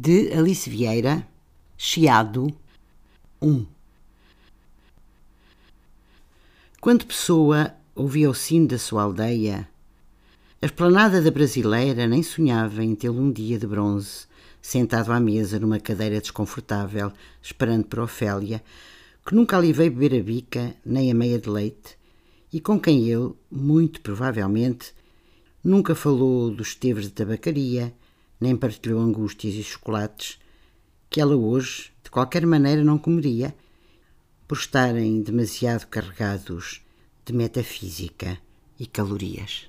de Alice Vieira, Chiado 1. Quando Pessoa ouvia o sino da sua aldeia, a esplanada da brasileira nem sonhava em tê-lo um dia de bronze, sentado à mesa numa cadeira desconfortável, esperando por Ofélia, que nunca ali veio beber a bica nem a meia de leite, e com quem ele, muito provavelmente, nunca falou dos tevos de tabacaria, nem partilhou angústias e chocolates que ela hoje, de qualquer maneira, não comeria, por estarem demasiado carregados de metafísica e calorias.